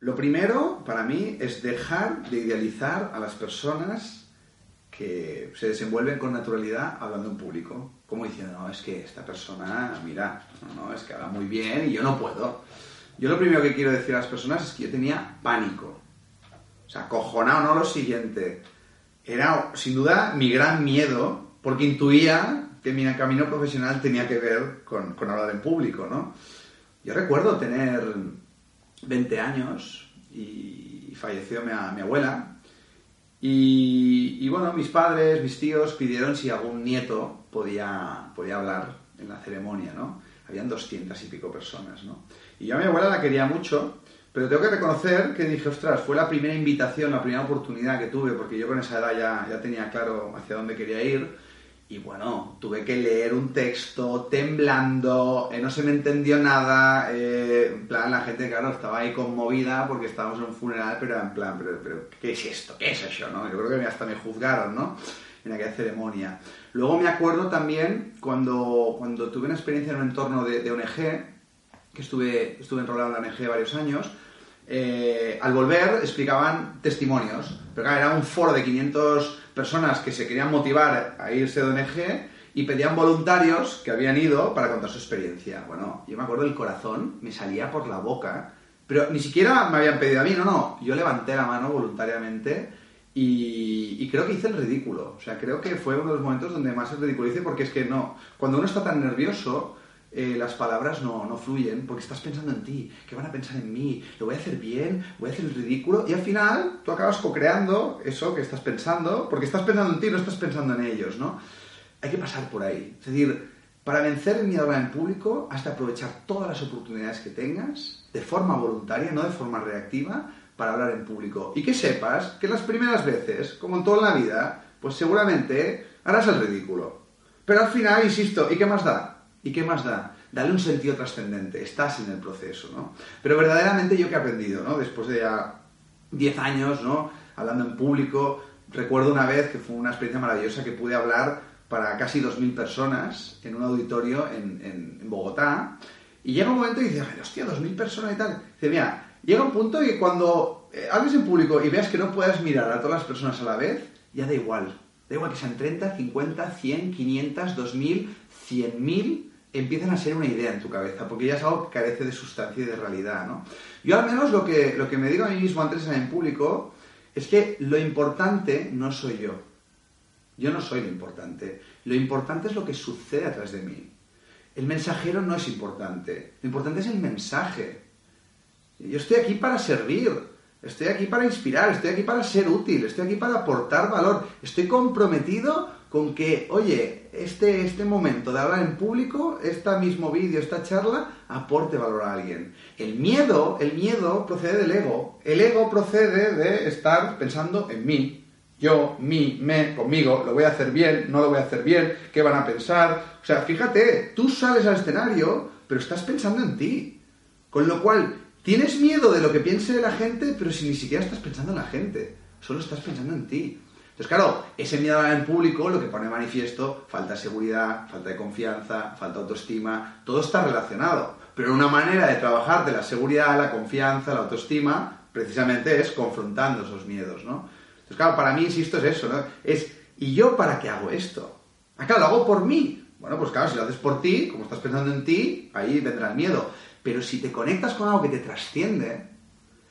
Lo primero, para mí, es dejar de idealizar a las personas que se desenvuelven con naturalidad hablando en público. Como diciendo, no, es que esta persona, mira, no, no, es que habla muy bien y yo no puedo. Yo lo primero que quiero decir a las personas es que yo tenía pánico. O sea, cojonado, no lo siguiente. Era, sin duda, mi gran miedo, porque intuía que mi camino profesional tenía que ver con, con hablar en público, ¿no? Yo recuerdo tener 20 años y falleció mi, abuela. Y, y, bueno, mis padres, mis tíos pidieron si algún nieto podía, podía hablar en la ceremonia, ¿no? Habían 200 y pico personas, ¿no? Y yo a mi abuela la quería mucho, pero tengo que reconocer que dije, ostras, fue la primera invitación, la primera oportunidad que tuve, porque yo con esa edad ya, ya tenía claro hacia dónde quería ir y bueno, tuve que leer un texto temblando, eh, no se me entendió nada, eh, en plan, la gente, claro, estaba ahí conmovida porque estábamos en un funeral, pero en plan, pero, pero ¿qué es esto? ¿Qué es eso? ¿no? Yo creo que hasta me juzgaron, ¿no? En aquella ceremonia. Luego me acuerdo también cuando, cuando tuve una experiencia en un entorno de, ONG, que estuve, estuve enrolado en la ONG varios años, eh, al volver explicaban testimonios, pero era un foro de 500 personas que se querían motivar a irse de ONG y pedían voluntarios que habían ido para contar su experiencia. Bueno, yo me acuerdo el corazón me salía por la boca, pero ni siquiera me habían pedido a mí, no, no, yo levanté la mano voluntariamente y, creo que hice el ridículo. O sea, creo que fue uno de los momentos donde más el ridiculice porque es que no, cuando uno está tan nervioso, eh, las palabras no, no, fluyen porque estás pensando en ti, ¿qué van a pensar en mí? ¿Lo voy a hacer bien? ¿Voy a hacer el ridículo? Y al final tú acabas co-creando eso que estás pensando, porque estás pensando en ti, no estás pensando en ellos, ¿no? Hay que pasar por ahí. Es decir, para vencer el miedo hablar en público, has de aprovechar todas las oportunidades que tengas, de forma voluntaria, no de forma reactiva, para hablar en público. Y que sepas que las primeras veces, como en toda la vida, pues seguramente harás el ridículo. Pero al final, insisto, ¿y qué más da? ¿Y qué más da? Dale un sentido trascendente, estás en el proceso, ¿no? Pero verdaderamente yo que he aprendido, ¿no? Después de ya 10 años, ¿no? Hablando en público, recuerdo una vez que fue una experiencia maravillosa que pude hablar para casi 2.000 personas en un auditorio en, en, Bogotá. Y llega un momento y dices, hostia, 2.000 personas y tal. Dice, mira, llega un punto que cuando eh, hables en público y veas que no puedes mirar a todas las personas a la vez, ya da igual. Da igual que sean 30, 50, 100, 500, 2.000, 100.000 empiezan a ser una idea en tu cabeza, porque ya es algo que carece de sustancia y de realidad, ¿no? Yo al menos lo que, lo que me digo a mí mismo antes en público es que lo importante no soy yo. Yo no soy lo importante. Lo importante es lo que sucede atrás de mí. El mensajero no es importante. Lo importante es el mensaje. Yo estoy aquí para servir. Estoy aquí para inspirar. Estoy aquí para ser útil. Estoy aquí para aportar valor. Estoy comprometido con que, oye, este, este momento de hablar en público, este mismo vídeo, esta charla, aporte valor a alguien. El miedo, el miedo procede del ego. El ego procede de estar pensando en mí. Yo, mí, me, conmigo, lo voy a hacer bien, no lo voy a hacer bien, qué van a pensar. O sea, fíjate, tú sales al escenario, pero estás pensando en ti. Con lo cual, tienes miedo de lo que piense la gente, pero si ni siquiera estás pensando en la gente, solo estás pensando en ti. Entonces, claro, ese miedo a hablar en público lo que pone manifiesto, falta de seguridad, falta de confianza, falta de autoestima, todo está relacionado. Pero una manera de trabajar de la seguridad, la confianza, la autoestima, precisamente es confrontando esos miedos, ¿no? Entonces, claro, para mí, insisto, es eso, ¿no? Es, ¿y yo para qué hago esto? Ah, claro, lo hago por mí. Bueno, pues claro, si lo haces por ti, como estás pensando en ti, ahí vendrá el miedo. Pero si te conectas con algo que te trasciende,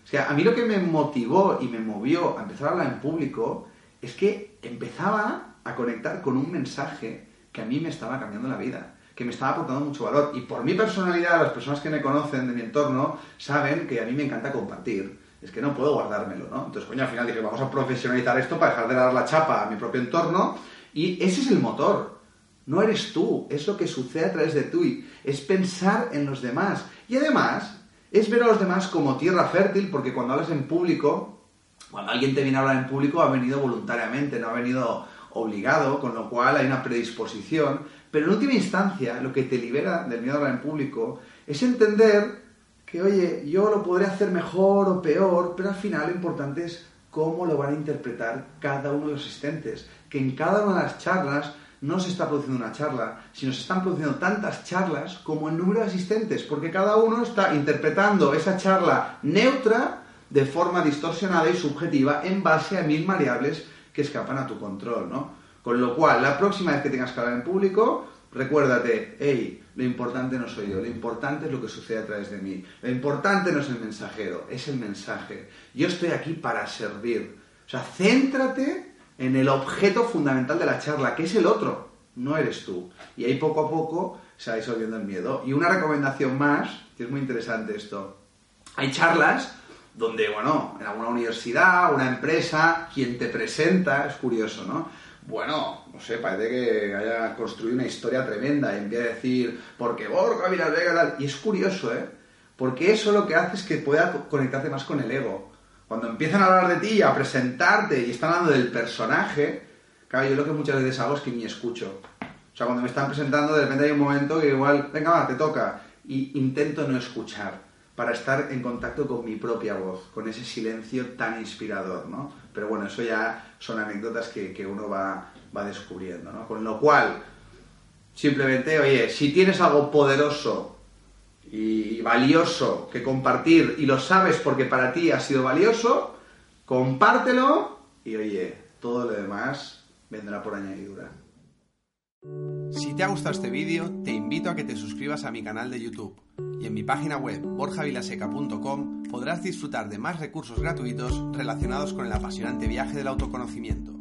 o sea, a mí lo que me motivó y me movió a empezar a hablar en público es que empezaba a conectar con un mensaje que a mí me estaba cambiando la vida, que me estaba aportando mucho valor. Y por mi personalidad, las personas que me conocen de mi entorno saben que a mí me encanta compartir. Es que no puedo guardármelo, ¿no? Entonces, coño, al final dije, vamos a profesionalizar esto para dejar de dar la chapa a mi propio entorno. Y ese es el motor. No eres tú, es lo que sucede a través de tú. Es pensar en los demás. Y además, es ver a los demás como tierra fértil, porque cuando hablas en público, cuando alguien te viene a hablar en público ha venido voluntariamente, no ha venido obligado, con lo cual hay una predisposición. Pero en última instancia, lo que te libera del miedo a hablar en público es entender que, oye, yo lo podré hacer mejor o peor, pero al final lo importante es cómo lo van a interpretar cada uno de los asistentes. Que en cada una de las charlas no se está produciendo una charla, sino se están produciendo tantas charlas como el número de asistentes, porque cada uno está interpretando esa charla neutra de forma distorsionada y subjetiva en base a mil variables que escapan a tu control, ¿no? Con lo cual, la próxima vez que tengas que hablar en público, recuérdate, hey, lo importante no soy yo, lo importante es lo que sucede a través de mí. Lo importante no es el mensajero, es el mensaje. Yo estoy aquí para servir. O sea, céntrate en el objeto fundamental de la charla, que es el otro, no eres tú. Y ahí poco a poco se va disolviendo el miedo. Y una recomendación más, que es muy interesante esto. Hay charlas donde, bueno, en alguna universidad, una empresa, quien te presenta, es curioso, ¿no? Bueno, no sé, parece que haya construido una historia tremenda y empieza a decir, porque Borja Vega tal. Y es curioso, ¿eh? Porque eso lo que hace es que pueda conectarte más con el ego. Cuando empiezan a hablar de ti, a presentarte y están hablando del personaje, claro, yo lo que muchas veces hago es que ni escucho. O sea, cuando me están presentando, de repente hay un momento que igual, venga, va, te toca. Y intento no escuchar para estar en contacto con mi propia voz, con ese silencio tan inspirador, ¿no? Pero bueno, eso ya son anécdotas que, uno va, va descubriendo, ¿no? Con lo cual, simplemente, oye, si tienes algo poderoso y valioso que compartir y lo sabes porque para ti ha sido valioso, compártelo y oye, todo lo demás vendrá por añadidura. Si te ha gustado este vídeo, te invito a que te suscribas a mi canal de YouTube y en mi página web borjavilaseca.com podrás disfrutar de más recursos gratuitos relacionados con el apasionante viaje del autoconocimiento.